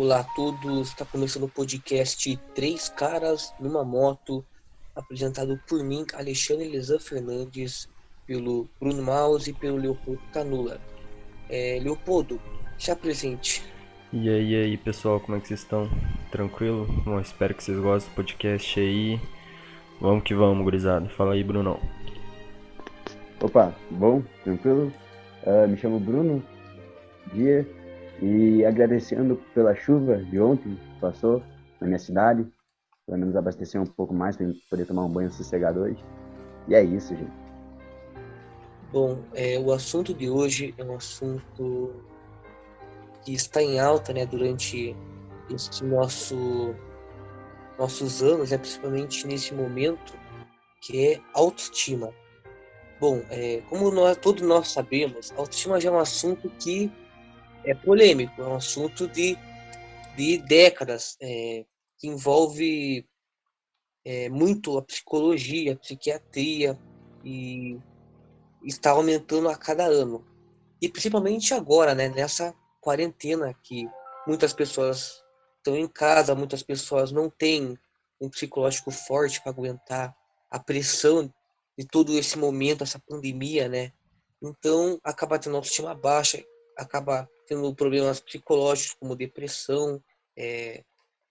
Olá a todos, está começando o podcast Três Caras numa Moto, apresentado por mim, Alexandre Lezan Fernandes, pelo Bruno Maus e pelo Leopoldo Canula. É, Leopoldo, se apresente. E aí, e aí, pessoal, como é que vocês estão? Tranquilo? Bom, espero que vocês gostem do podcast aí. Vamos que vamos, gurizada. Fala aí, Brunão. Opa, bom? Tranquilo? Uh, me chamo Bruno, dia, e agradecendo pela chuva de ontem que passou na minha cidade, pelo menos abastecer um pouco mais para poder tomar um banho sossegado hoje. E é isso, gente. Bom, é, o assunto de hoje é um assunto que está em alta né, durante esse nosso, nossos anos, né, principalmente nesse momento, que é autoestima. Bom, é, como nós, todos nós sabemos, autoestima já é um assunto que é polêmico, é um assunto de, de décadas, é, que envolve é, muito a psicologia, a psiquiatria, e está aumentando a cada ano. E principalmente agora, né, nessa quarentena que muitas pessoas estão em casa, muitas pessoas não têm um psicológico forte para aguentar a pressão de todo esse momento, essa pandemia, né? Então, acaba tendo autoestima baixa, acaba tendo problemas psicológicos como depressão, é,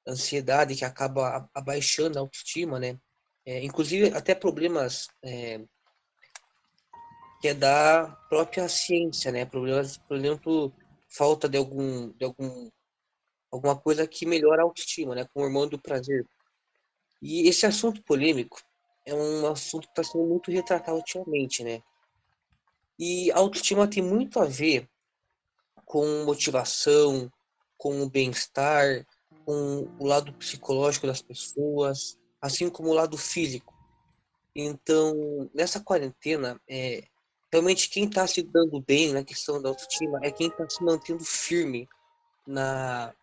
ansiedade, que acaba abaixando a autoestima, né? É, inclusive, até problemas é, que é da própria ciência, né? Problemas, por exemplo, falta de algum, de algum alguma coisa que melhora a autoestima, né? Com o hormônio do prazer. E esse assunto polêmico é um assunto que está sendo muito retratado ultimamente, né? E a autoestima tem muito a ver com motivação, com o bem-estar, com o lado psicológico das pessoas, assim como o lado físico. Então, nessa quarentena, é, realmente quem está se dando bem na questão da autoestima é quem está se mantendo firme na,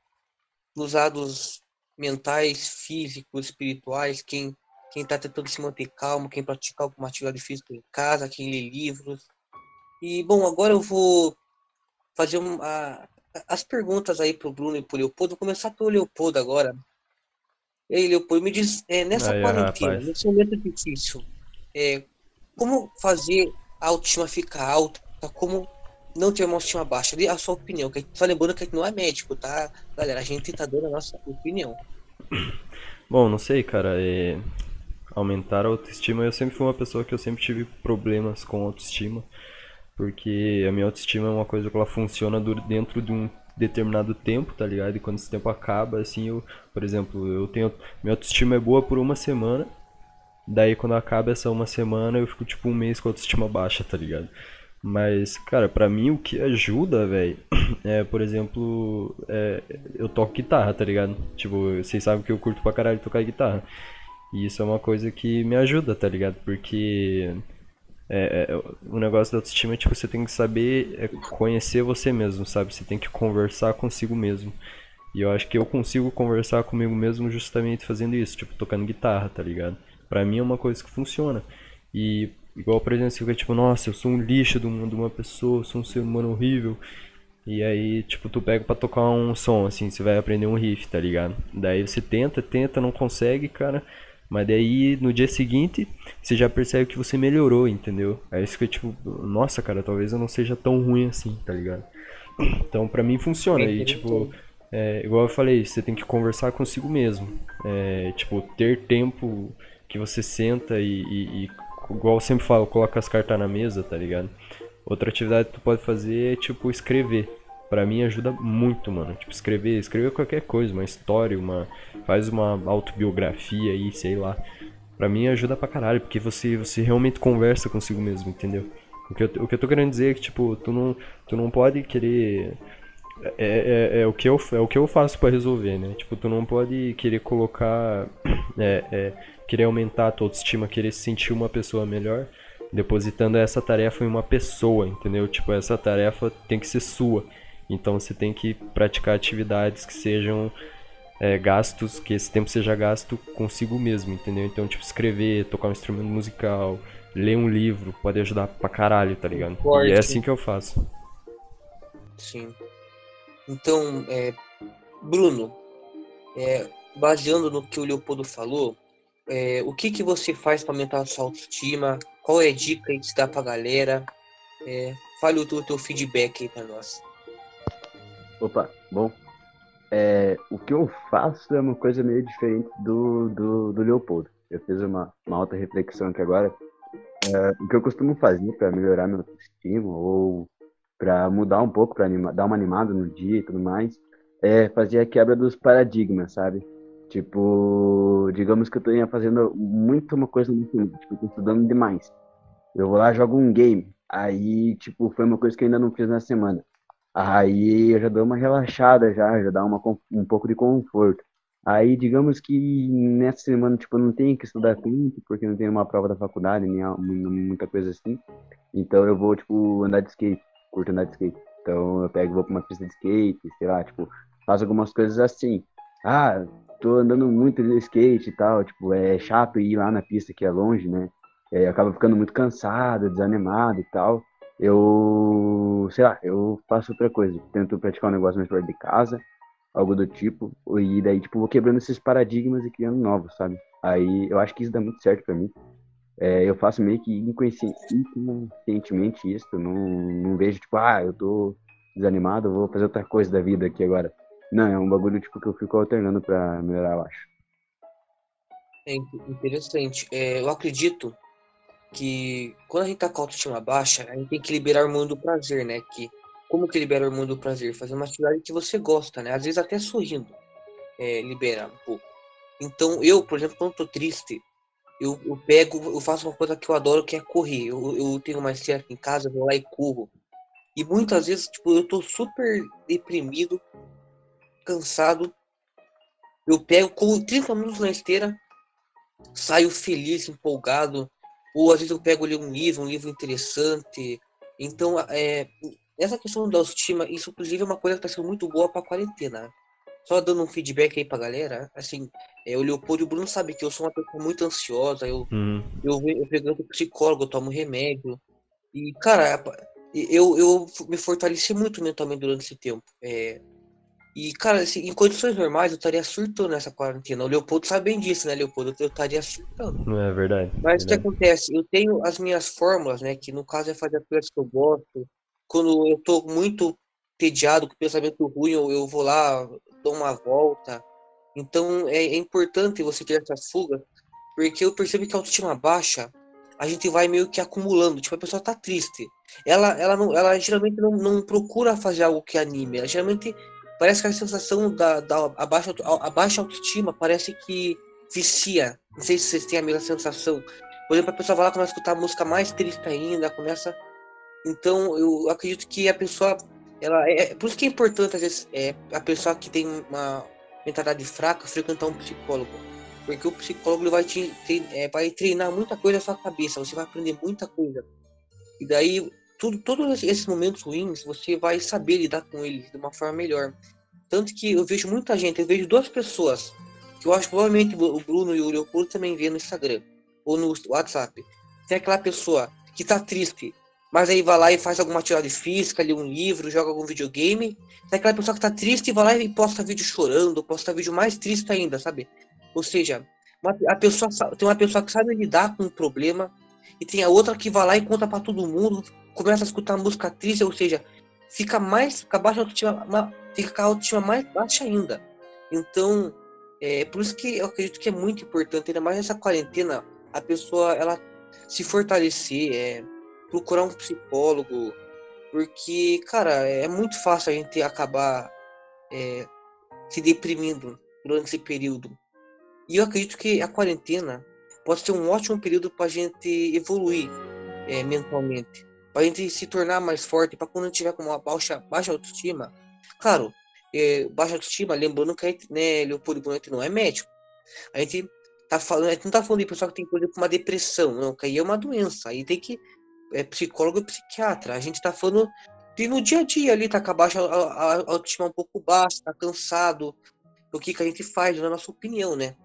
nos lados mentais, físicos, espirituais, quem quem está tentando se manter calmo, quem pratica alguma atividade física em casa, quem lê livros. E, bom, agora eu vou fazer uma, as perguntas aí para o Bruno e para o Leopoldo. Vou começar pelo Leopoldo agora. E aí, Leopoldo, me diz, é, nessa aí, quarentena, rapaz. nesse momento difícil, é, como fazer a autoestima ficar alta? Como não ter uma autoestima baixa? A sua opinião, que só lembrando que a gente não é médico, tá? Galera, a gente está dando a nossa opinião. Bom, não sei, cara. É aumentar a autoestima. Eu sempre fui uma pessoa que eu sempre tive problemas com autoestima, porque a minha autoestima é uma coisa que ela funciona dentro de um determinado tempo, tá ligado? E quando esse tempo acaba, assim, eu, por exemplo, eu tenho minha autoestima é boa por uma semana, daí quando acaba essa uma semana eu fico tipo um mês com a autoestima baixa, tá ligado? Mas, cara, pra mim o que ajuda, velho, é, por exemplo, é, eu toco guitarra, tá ligado? Tipo, vocês sabem que eu curto pra caralho tocar guitarra. E isso é uma coisa que me ajuda, tá ligado? Porque é, é, o negócio da autoestima é tipo, você tem que saber é, conhecer você mesmo, sabe? Você tem que conversar consigo mesmo. E eu acho que eu consigo conversar comigo mesmo justamente fazendo isso, tipo, tocando guitarra, tá ligado? Pra mim é uma coisa que funciona. E igual, por exemplo, você fica tipo, nossa, eu sou um lixo uma, de uma pessoa, eu sou um ser humano horrível. E aí, tipo, tu pega pra tocar um som, assim, você vai aprender um riff, tá ligado? Daí você tenta, tenta, não consegue, cara. Mas daí no dia seguinte você já percebe que você melhorou, entendeu? Aí isso que tipo, nossa, cara, talvez eu não seja tão ruim assim, tá ligado? Então pra mim funciona. E tipo, é, igual eu falei, você tem que conversar consigo mesmo. É, tipo, ter tempo que você senta e, e, e, igual eu sempre falo, coloca as cartas na mesa, tá ligado? Outra atividade que tu pode fazer é tipo escrever para mim ajuda muito, mano. Tipo, escrever, escrever qualquer coisa, uma história, uma faz uma autobiografia aí, sei lá. Para mim ajuda pra caralho, porque você você realmente conversa consigo mesmo, entendeu? O que eu, o que eu tô querendo dizer é que tipo, tu não tu não pode querer é, é, é, o que eu, é o que eu faço para resolver, né? Tipo, tu não pode querer colocar. É, é, querer aumentar a tua autoestima, querer se sentir uma pessoa melhor, depositando essa tarefa em uma pessoa, entendeu? Tipo, essa tarefa tem que ser sua. Então você tem que praticar atividades que sejam é, gastos, que esse tempo seja gasto consigo mesmo, entendeu? Então, tipo, escrever, tocar um instrumento musical, ler um livro, pode ajudar pra caralho, tá ligado? E é assim que eu faço. Sim. Então, é, Bruno, é, baseando no que o Leopoldo falou, é, o que, que você faz para aumentar a sua autoestima? Qual é a dica que você dá para a galera? É, fale o teu, teu feedback aí para nós. Opa, bom. É, o que eu faço é uma coisa meio diferente do, do, do Leopoldo. Eu fiz uma, uma alta reflexão aqui agora. É, o que eu costumo fazer para melhorar meu autoestima ou para mudar um pouco, para dar uma animada no dia e tudo mais, é fazer a quebra dos paradigmas, sabe? Tipo, digamos que eu tô fazendo muito uma coisa muito, tipo, tô estudando demais. Eu vou lá, jogo um game. Aí, tipo, foi uma coisa que eu ainda não fiz na semana. Aí eu já dou uma relaxada já, já dá uma, um pouco de conforto. Aí, digamos que nessa semana, tipo, eu não tenho que estudar tanto, porque não tenho uma prova da faculdade, nem muita coisa assim. Então eu vou, tipo, andar de skate, curto andar de skate. Então eu pego, vou pra uma pista de skate, sei lá, tipo, faço algumas coisas assim. Ah, tô andando muito de skate e tal, tipo, é chato ir lá na pista que é longe, né? É, acaba ficando muito cansado, desanimado e tal. Eu, sei lá, eu faço outra coisa, tento praticar um negócio mais perto de casa, algo do tipo, e daí, tipo, vou quebrando esses paradigmas e criando novos, sabe? Aí eu acho que isso dá muito certo para mim. É, eu faço meio que inconscientemente isso, não, não vejo, tipo, ah, eu tô desanimado, vou fazer outra coisa da vida aqui agora. Não, é um bagulho tipo que eu fico alternando pra melhorar, eu acho. É interessante. É, eu acredito que quando a gente tá com a autoestima baixa, a gente tem que liberar o hormônio do prazer, né? Que, como que libera o hormônio do prazer? Fazer uma atividade que você gosta, né? Às vezes até sorrindo, é, libera um pouco. Então, eu, por exemplo, quando tô triste, eu, eu pego, eu faço uma coisa que eu adoro, que é correr. Eu, eu tenho uma esteira aqui em casa, vou lá e corro. E muitas vezes, tipo, eu tô super deprimido, cansado. Eu pego, como 30 minutos na esteira, saio feliz, empolgado. Ou às vezes eu pego ali um livro, um livro interessante. Então, é, essa questão da autoestima, isso inclusive é uma coisa que está sendo muito boa para a quarentena. Só dando um feedback aí pra galera, assim, é, o Leopoldo e o Bruno sabe que eu sou uma pessoa muito ansiosa, eu, uhum. eu, eu pegando psicólogo, eu tomo remédio. E, cara, eu, eu me fortaleci muito mentalmente durante esse tempo. É, e, cara, assim, em condições normais eu estaria surtando nessa quarentena. O Leopoldo sabe bem disso, né, Leopoldo? Eu estaria surtando. Não é verdade. Mas o que acontece? Eu tenho as minhas fórmulas, né? Que no caso é fazer as coisas que eu gosto. Quando eu tô muito tediado com pensamento ruim, eu, eu vou lá, dou uma volta. Então é, é importante você ter essas fugas, porque eu percebo que a autoestima baixa, a gente vai meio que acumulando. Tipo, a pessoa tá triste. Ela, ela, não, ela geralmente não, não procura fazer algo que anime. Ela geralmente Parece que a sensação da, da a, baixa, a baixa autoestima parece que vicia. Não sei se vocês têm a mesma sensação. Por exemplo, a pessoa vai lá começa a escutar música mais triste ainda, começa. Então, eu acredito que a pessoa. Ela é, é por isso que é importante, às vezes, é, a pessoa que tem uma mentalidade fraca frequentar um psicólogo. Porque o psicólogo vai, te, te é, vai treinar muita coisa na sua cabeça, você vai aprender muita coisa. E daí tudo, todos esses momentos ruins, você vai saber lidar com eles de uma forma melhor. Tanto que eu vejo muita gente, eu vejo duas pessoas, que eu acho provavelmente o Bruno e o Leopoldo também vê no Instagram, ou no WhatsApp. Tem aquela pessoa que tá triste, mas aí vai lá e faz alguma atividade física, lê um livro, joga algum videogame. Tem aquela pessoa que tá triste e vai lá e posta vídeo chorando, posta vídeo mais triste ainda, sabe? Ou seja, uma, a pessoa, tem uma pessoa que sabe lidar com um problema e tem a outra que vai lá e conta para todo mundo, começa a escutar música triste, ou seja, fica mais, fica baixa autoestima, fica a autoestima mais baixa ainda. Então, é por isso que eu acredito que é muito importante, ainda mais nessa quarentena, a pessoa ela se fortalecer, é, procurar um psicólogo, porque, cara, é muito fácil a gente acabar é, se deprimindo durante esse período. E eu acredito que a quarentena pode ser um ótimo período para a gente evoluir é, mentalmente, para a gente se tornar mais forte, para quando tiver com uma baixa, baixa autoestima. Claro, é, baixa autoestima, lembrando que a gente, né, Leopoldo Bonito não é médico. A gente tá falando, a gente não tá falando de pessoa que tem coisa com uma depressão, não, que aí é uma doença. Aí tem que é psicólogo e psiquiatra. A gente tá falando de no dia a dia ali, tá com a baixa a, a autoestima um pouco baixa, tá cansado. O que, que a gente faz, na nossa opinião, né?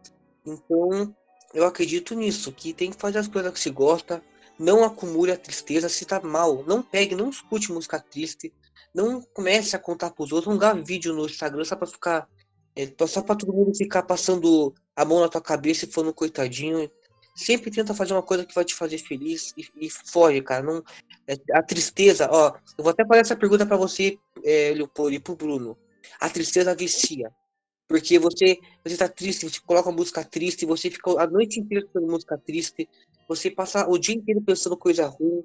Então, eu acredito nisso, que tem que fazer as coisas que se gosta, não acumule a tristeza se tá mal, não pegue, não escute música triste, não comece a contar pros outros, não grave vídeo no Instagram só pra ficar É só pra todo mundo ficar passando a mão na tua cabeça e falando coitadinho. Sempre tenta fazer uma coisa que vai te fazer feliz e, e foge, cara. Não, é, a tristeza, ó, eu vou até fazer essa pergunta para você, é, Leopoldo, e pro Bruno. A tristeza vicia. Porque você, você tá triste, você coloca música triste, você fica a noite inteira escutando música triste, você passa o dia inteiro pensando coisa ruim.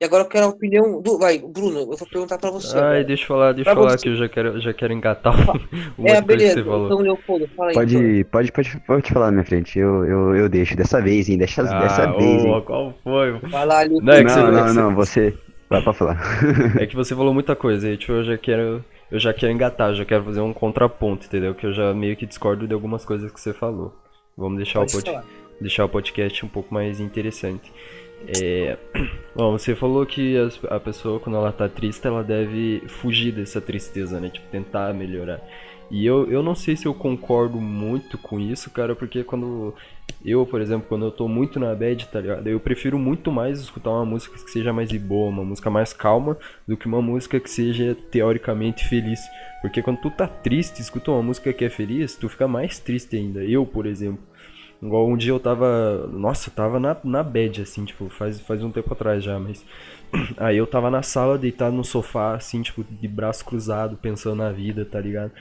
E agora eu quero a opinião do. Vai, Bruno, eu vou perguntar pra você. Ai, deixa eu falar, deixa eu falar você. que eu já quero, já quero engatar o É, beleza, então, Leopoldo, fala aí. Pode, então. pode, pode, pode falar na minha frente, eu, eu, eu deixo dessa vez, hein? Dessa, ah, dessa vez, hein? Qual foi? Vai lá, Leopoldo. Não, é não, não, não, você. Vai pra falar. É que você falou muita coisa, e tipo, eu já quero eu já quero engatar, já quero fazer um contraponto, entendeu? Que eu já meio que discordo de algumas coisas que você falou. Vamos deixar, o, pod... deixar o podcast um pouco mais interessante. É... Bom, você falou que a pessoa, quando ela tá triste, ela deve fugir dessa tristeza, né? Tipo, tentar melhorar. E eu, eu não sei se eu concordo muito com isso, cara, porque quando eu, por exemplo, quando eu tô muito na bad, tá ligado? Eu prefiro muito mais escutar uma música que seja mais boa, uma música mais calma, do que uma música que seja teoricamente feliz. Porque quando tu tá triste, escuta uma música que é feliz, tu fica mais triste ainda. Eu, por exemplo. Igual um dia eu tava. Nossa, eu tava na, na bad, assim, tipo, faz, faz um tempo atrás já, mas. Aí eu tava na sala, deitado no sofá, assim, tipo, de braço cruzado, pensando na vida, tá ligado?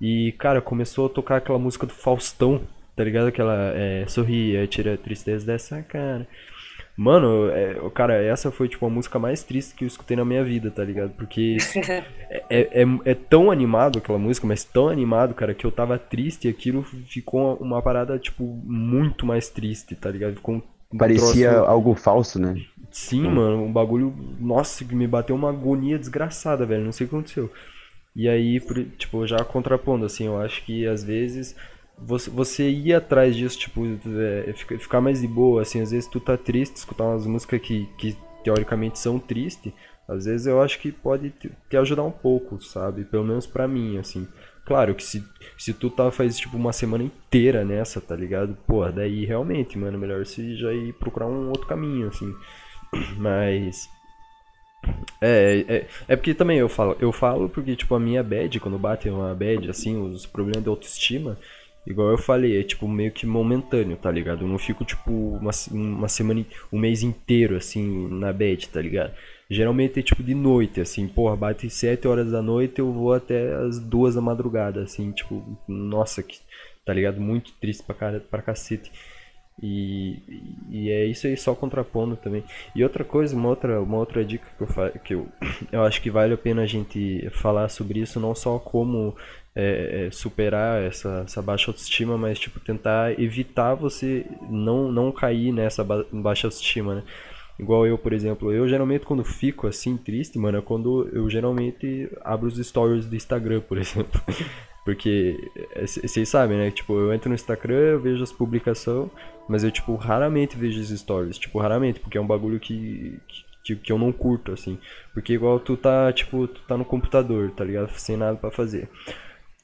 E, cara, começou a tocar aquela música do Faustão, tá ligado? Aquela é, sorria, tira a tristeza dessa cara. Mano, é, cara, essa foi tipo a música mais triste que eu escutei na minha vida, tá ligado? Porque é, é, é, tão animado aquela música, mas tão animado, cara, que eu tava triste e aquilo ficou uma parada, tipo, muito mais triste, tá ligado? Ficou um Parecia troço... algo falso, né? Sim, hum. mano, um bagulho. Nossa, que me bateu uma agonia desgraçada, velho. Não sei o que aconteceu. E aí, tipo, já contrapondo, assim, eu acho que às vezes você, você ir atrás disso, tipo, é, ficar mais de boa, assim, às vezes tu tá triste, escutar umas músicas que, que teoricamente são tristes, às vezes eu acho que pode te, ajudar um pouco, sabe? Pelo menos pra mim, assim. Claro que se, se tu tá faz tipo uma semana inteira nessa, tá ligado? Pô, daí realmente, mano, melhor se já ir procurar um outro caminho, assim. Mas é, é, é porque também eu falo, eu falo porque, tipo, a minha bad, quando bate uma bad, assim, os problemas de autoestima, igual eu falei, é tipo meio que momentâneo, tá ligado? Eu não fico, tipo, uma, uma semana, um mês inteiro, assim, na bad, tá ligado? Geralmente é tipo de noite, assim, porra, bate 7 horas da noite, eu vou até as duas da madrugada, assim, tipo, nossa, que, tá ligado? Muito triste pra, cara, pra cacete. E, e é isso aí, só contrapondo também. E outra coisa, uma outra, uma outra dica que eu, que eu, eu acho que vale a pena a gente falar sobre isso, não só como é, é, superar essa, essa baixa autoestima, mas tipo tentar evitar você não, não cair nessa ba baixa autoestima, né? Igual eu, por exemplo, eu geralmente quando fico assim triste, mano, é quando eu geralmente abro os stories do Instagram, por exemplo. Porque vocês sabem, né? Tipo, eu entro no Instagram, eu vejo as publicações, mas eu, tipo, raramente vejo os stories. Tipo, raramente, porque é um bagulho que, que, que eu não curto, assim. Porque igual tu tá, tipo, tu tá no computador, tá ligado? Sem nada para fazer.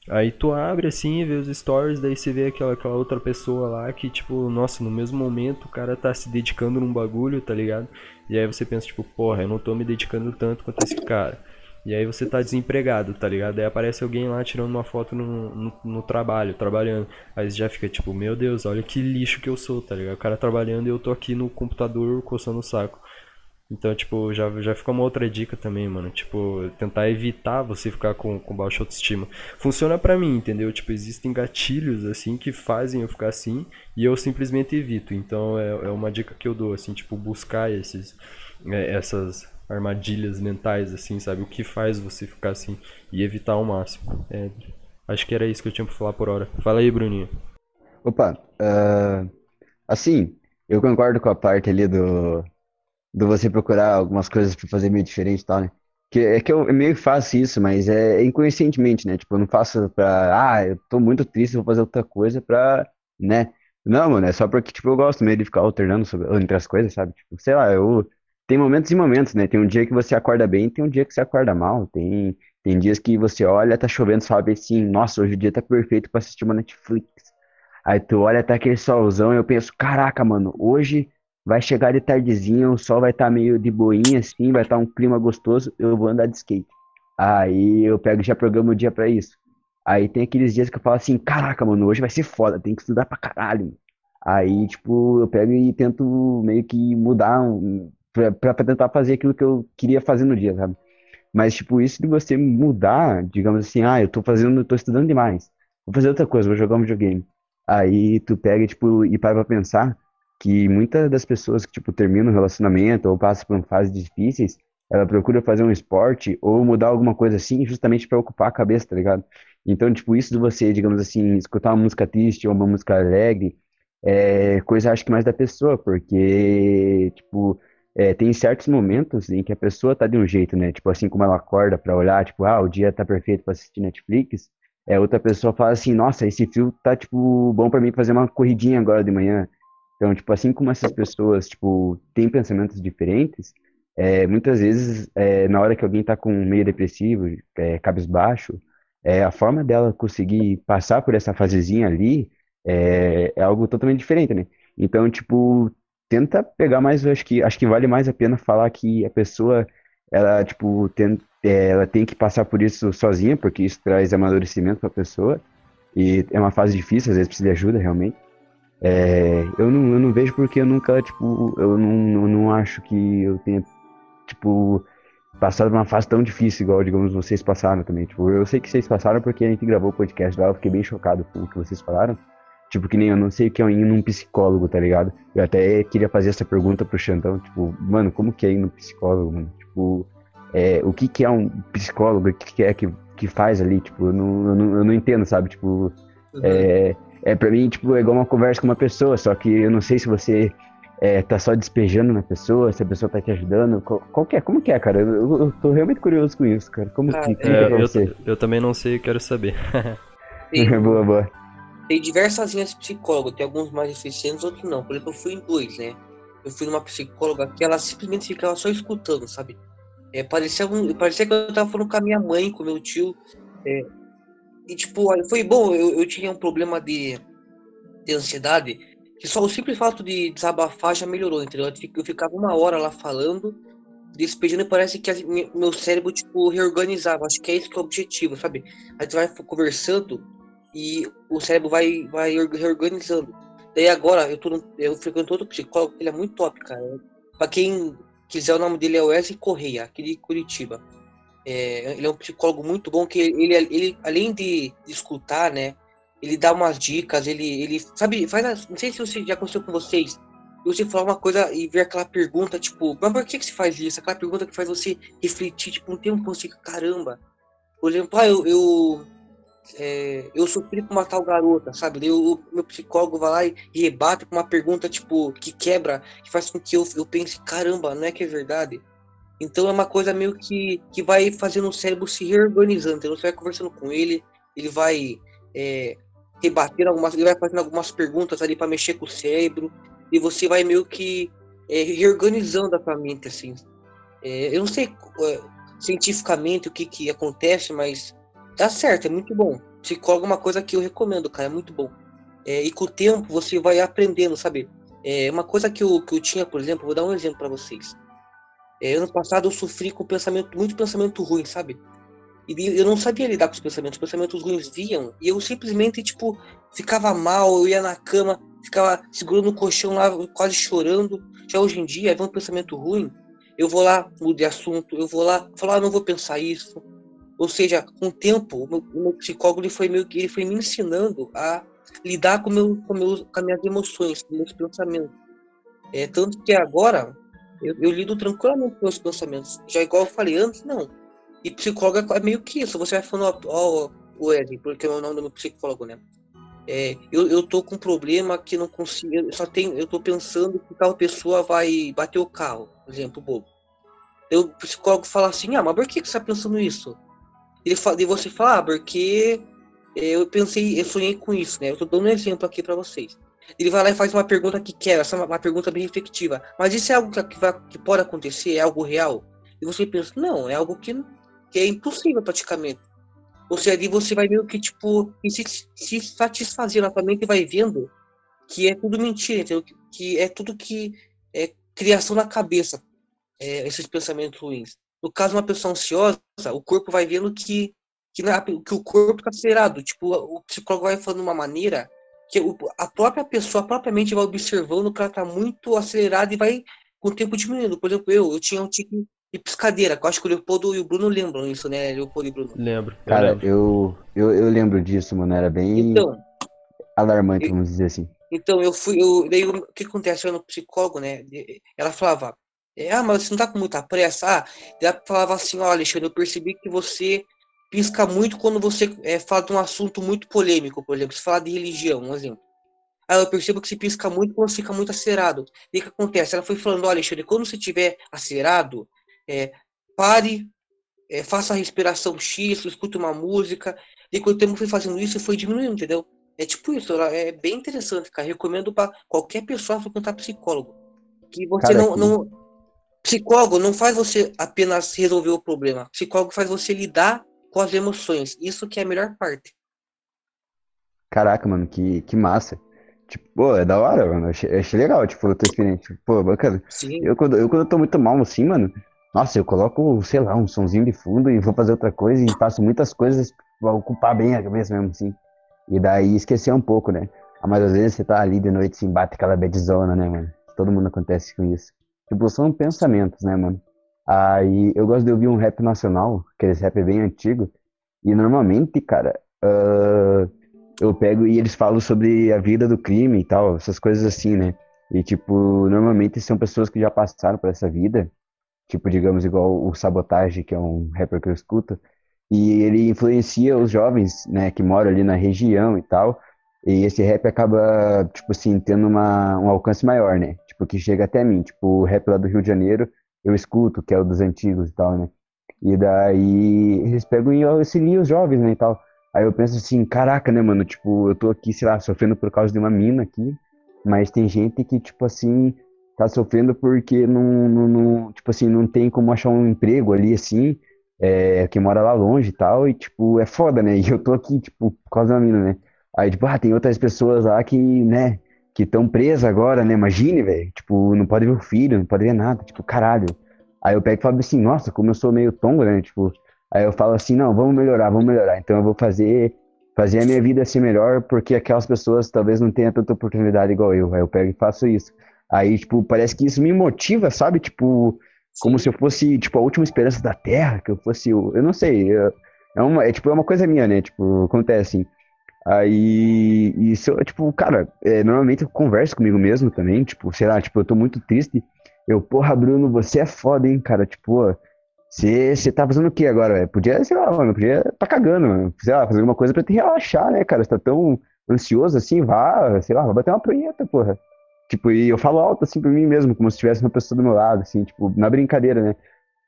Aí tu abre assim, vê os stories, daí você vê aquela, aquela outra pessoa lá que, tipo, nossa, no mesmo momento o cara tá se dedicando num bagulho, tá ligado? E aí você pensa, tipo, porra, eu não tô me dedicando tanto quanto esse cara. E aí você tá desempregado, tá ligado? Aí aparece alguém lá tirando uma foto no, no, no, trabalho, trabalhando. Aí você já fica tipo, meu Deus, olha que lixo que eu sou, tá ligado? O cara trabalhando e eu tô aqui no computador coçando o saco. Então, tipo, já, já fica uma outra dica também, mano. Tipo, tentar evitar você ficar com, com baixa autoestima. Funciona para mim, entendeu? Tipo, existem gatilhos, assim, que fazem eu ficar assim e eu simplesmente evito. Então, é, é uma dica que eu dou, assim, tipo, buscar esses, é, essas armadilhas mentais, assim, sabe? O que faz você ficar assim e evitar ao máximo. É, acho que era isso que eu tinha pra falar por hora. Fala aí, Bruninho. Opa, uh, assim, eu concordo com a parte ali do, do você procurar algumas coisas para fazer meio diferente e tal, né? Que, é que eu meio faço isso, mas é inconscientemente, né? Tipo, eu não faço pra, ah, eu tô muito triste, vou fazer outra coisa pra, né? Não, mano, é só porque, tipo, eu gosto meio de ficar alternando sobre, entre as coisas, sabe? Tipo, sei lá, eu tem momentos e momentos, né? Tem um dia que você acorda bem, tem um dia que você acorda mal. Tem, tem dias que você olha, tá chovendo, sabe assim, nossa, hoje o dia tá perfeito pra assistir uma Netflix. Aí tu olha, tá aquele solzão e eu penso, caraca, mano, hoje vai chegar de tardezinha, o sol vai estar tá meio de boinha assim, vai estar tá um clima gostoso, eu vou andar de skate. Aí eu pego e já programo o dia para isso. Aí tem aqueles dias que eu falo assim, caraca, mano, hoje vai ser foda, tem que estudar pra caralho. Aí, tipo, eu pego e tento meio que mudar pra, pra tentar fazer aquilo que eu queria fazer no dia, sabe? Mas, tipo, isso de você mudar, digamos assim, ah, eu tô fazendo, tô estudando demais. Vou fazer outra coisa, vou jogar um videogame. Aí tu pega, tipo, e para pra pensar que muitas das pessoas que, tipo, terminam um relacionamento ou passam por fases difíceis, ela procura fazer um esporte ou mudar alguma coisa assim, justamente para ocupar a cabeça, tá ligado? Então, tipo, isso de você, digamos assim, escutar uma música triste ou uma música alegre, é coisa, acho que mais da pessoa, porque, tipo, é, tem certos momentos em que a pessoa tá de um jeito, né? Tipo assim, como ela acorda para olhar, tipo, ah, o dia tá perfeito para assistir Netflix. É, outra pessoa fala assim, nossa, esse fio tá, tipo, bom para mim fazer uma corridinha agora de manhã. Então, tipo, assim como essas pessoas, tipo, têm pensamentos diferentes, é, muitas vezes, é, na hora que alguém tá com meio depressivo, é, cabisbaixo, é, a forma dela conseguir passar por essa fasezinha ali é, é algo totalmente diferente, né? Então, tipo, tenta pegar mais, acho que, acho que vale mais a pena falar que a pessoa, ela, tipo, tem, é, ela tem que passar por isso sozinha, porque isso traz amadurecimento para a pessoa, e é uma fase difícil, às vezes precisa de ajuda, realmente. É, eu, não, eu não vejo porque eu nunca, tipo, eu não, eu não acho que eu tenha, tipo, passado uma fase tão difícil, igual, digamos, vocês passaram também. Tipo, eu sei que vocês passaram porque a gente gravou o podcast lá, eu fiquei bem chocado com o que vocês falaram. Tipo, que nem eu não sei o que é ir num psicólogo, tá ligado? Eu até queria fazer essa pergunta pro Xandão, tipo, mano, como que é ir num psicólogo, mano? Tipo, é, o que que é um psicólogo, o que que é que, que faz ali, tipo, eu não, eu não, eu não entendo, sabe? Tipo, uhum. é, é, pra mim, tipo, é igual uma conversa com uma pessoa, só que eu não sei se você é, tá só despejando na pessoa, se a pessoa tá te ajudando, qual, qual que é, como que é, cara? Eu, eu tô realmente curioso com isso, cara. Como ah, que, que é, pra eu, você? Eu também não sei, quero saber. boa, boa. Tem diversas linhas de psicólogo, tem alguns mais eficientes, outros não. Por exemplo, eu fui em dois, né? Eu fui numa psicóloga que ela simplesmente ficava só escutando, sabe? É, parecia, um, parecia que eu tava falando com a minha mãe, com meu tio. É, e, tipo, foi bom. Eu, eu tinha um problema de, de ansiedade, que só o simples fato de desabafar já melhorou, entendeu? Eu ficava uma hora lá falando, despedindo, e parece que meu cérebro, tipo, reorganizava. Acho que é isso que é o objetivo, sabe? A gente vai conversando e o cérebro vai, vai reorganizando. Daí agora eu, tô no, eu frequento outro psicólogo, ele é muito top, cara. Pra quem quiser, o nome dele é Wesley Correia, aqui de Curitiba. É, ele é um psicólogo muito bom, que ele, ele além de, escutar, né, ele dá umas dicas, ele, ele sabe, faz, não sei se você, já aconteceu com vocês, você falar uma coisa e ver aquela pergunta, tipo, mas por que, que você faz isso? Aquela pergunta que faz você refletir, tipo, um tempo, você, caramba. Por exemplo, ah, eu, eu é, eu sofri com uma tal garota, sabe? O meu psicólogo vai lá e, rebate com uma pergunta, tipo, que quebra, que faz com que eu, eu pense, caramba, não é que é verdade? Então é uma coisa meio que, que vai fazendo o cérebro se reorganizando. Então você vai conversando com ele, ele vai é, algumas, ele vai fazendo algumas perguntas ali para mexer com o cérebro, e você vai meio que é, reorganizando a sua mente, assim. É, eu não sei é, cientificamente o que, que acontece, mas Dá certo, é muito bom. Psicólogo é uma coisa que eu recomendo, cara, é muito bom. É, e com o tempo você vai aprendendo, sabe? É, uma coisa que eu, que eu tinha, por exemplo, vou dar um exemplo para vocês. É, ano passado eu sofri com pensamento, muito pensamento ruim, sabe? E eu não sabia lidar com os pensamentos. Os pensamentos ruins vinham e eu simplesmente, tipo, ficava mal, eu ia na cama, ficava segurando o colchão lá, quase chorando. Já hoje em dia, vem um pensamento ruim, eu vou lá, mudo de assunto, eu vou lá, falar, ah, não vou pensar isso, ou seja, com o tempo, o meu, meu psicólogo ele foi, meio, ele foi me ensinando a lidar com, meu, com, meu, com as minhas emoções, com meus pensamentos. É, tanto que agora eu, eu, lido tranquilamente com meus pensamentos. Já igual eu falei antes, não. E psicólogo é meio que isso. Você vai falando, ó, o Ed, porque é o nome do meu psicólogo, né? É, eu, eu tô com um problema que não consigo. Eu só tenho, eu tô pensando que tal pessoa vai bater o carro, por exemplo, bobo. Eu, o psicólogo fala assim: ah, mas por que, você tá pensando isso? Ele fala, e você fala, ah, porque eu pensei, eu sonhei com isso, né? Eu tô dando um exemplo aqui para vocês. Ele vai lá e faz uma pergunta que quer, essa é uma pergunta bem reflexiva. Mas isso é algo que, vai, que pode acontecer? É algo real? E você pensa, não, é algo que, que é impossível praticamente. Seja, ali você vai meio que, tipo, se, se satisfazer na sua mente e vai vendo que é tudo mentira, entendeu? Que é tudo que é criação na cabeça, é, esses pensamentos ruins. No caso de uma pessoa ansiosa, o corpo vai vendo que que, na, que o corpo está acelerado. Tipo, o psicólogo vai falando de uma maneira que a própria pessoa propriamente vai observando que ela está muito acelerada e vai com o tempo diminuindo. Por exemplo, eu, eu tinha um tique de piscadeira, que eu acho que o Leopoldo e o Bruno lembram isso, né? Leopoldo e Bruno. Lembro. Cara, lembro. Eu, eu, eu lembro disso, mano. Era bem então, alarmante, vamos dizer assim. Então, eu fui. Eu, daí, o que acontece? Eu no psicólogo, né? Ela falava, é, ah, mas você não tá com muita pressa? Ah, ela falava assim, olha, Alexandre, eu percebi que você pisca muito quando você é, fala de um assunto muito polêmico, por exemplo, se fala de religião, um exemplo. Aí eu percebo que se pisca muito quando fica muito acelerado. E o que acontece? Ela foi falando, olha, Alexandre, quando você estiver acelerado, é, pare, é, faça a respiração X, escute uma música. E com o tempo foi fazendo isso foi diminuindo, entendeu? É tipo isso, é bem interessante, cara. Recomendo para qualquer pessoa frequentar psicólogo. Que você cara, não, não. Psicólogo não faz você apenas resolver o problema. Psicólogo faz você lidar com as emoções. Isso que é a melhor parte. Caraca, mano, que, que massa. Tipo, pô, é da hora, mano. Achei, achei legal, tipo, a tua experiência. Pô, bacana. Sim. Eu, quando, eu, quando eu tô muito mal, assim, mano, nossa, eu coloco, sei lá, um sonzinho de fundo e vou fazer outra coisa e faço muitas coisas pra ocupar bem a cabeça mesmo, assim. E daí esquecer um pouco, né? Ah, mas às vezes você tá ali de noite, assim, bate aquela badzona, né, mano? Todo mundo acontece com isso. Tipo, são pensamentos, né, mano? Aí eu gosto de ouvir um rap nacional, aqueles rap bem antigo, e normalmente, cara, uh, eu pego e eles falam sobre a vida do crime e tal, essas coisas assim, né? E, tipo, normalmente são pessoas que já passaram por essa vida, tipo, digamos, igual o Sabotage, que é um rapper que eu escuto, e ele influencia os jovens, né, que moram ali na região e tal, e esse rap acaba, tipo assim, tendo uma, um alcance maior, né? Tipo, que chega até mim. Tipo, o rap lá do Rio de Janeiro, eu escuto, que é o dos antigos e tal, né? E daí eles pegam e auxiliam os jovens, né, e tal. Aí eu penso assim, caraca, né, mano? Tipo, eu tô aqui, sei lá, sofrendo por causa de uma mina aqui, mas tem gente que, tipo assim, tá sofrendo porque não, não, não, tipo assim, não tem como achar um emprego ali, assim, é, que mora lá longe e tal, e, tipo, é foda, né? E eu tô aqui, tipo, por causa da mina, né? Aí, tipo, ah, tem outras pessoas lá que, né, que estão presas agora, né? Imagine, velho, tipo, não pode ver o filho, não pode ver nada, tipo, caralho. Aí eu pego e falo assim, nossa, como eu sou meio tongo, né? Tipo, aí eu falo assim, não, vamos melhorar, vamos melhorar. Então eu vou fazer fazer a minha vida ser melhor porque aquelas pessoas talvez não tenham tanta oportunidade igual eu. Aí eu pego e faço isso. Aí, tipo, parece que isso me motiva, sabe? Tipo, como se eu fosse, tipo, a última esperança da Terra, que eu fosse o... Eu não sei, é uma, é, tipo, é uma coisa minha, né? Tipo, acontece assim. Aí, isso, eu, tipo, cara, é, normalmente eu converso comigo mesmo também, tipo, sei lá, tipo, eu tô muito triste. Eu, porra, Bruno, você é foda, hein, cara, tipo, você tá fazendo o que agora, velho? Podia, sei lá, mano, podia tá cagando, mano. Sei lá, fazer alguma coisa pra te relaxar, né, cara? Você tá tão ansioso assim, vá, sei lá, vai bater uma punheta, porra. Tipo, e eu falo alto assim pra mim mesmo, como se tivesse uma pessoa do meu lado, assim, tipo, na brincadeira, né?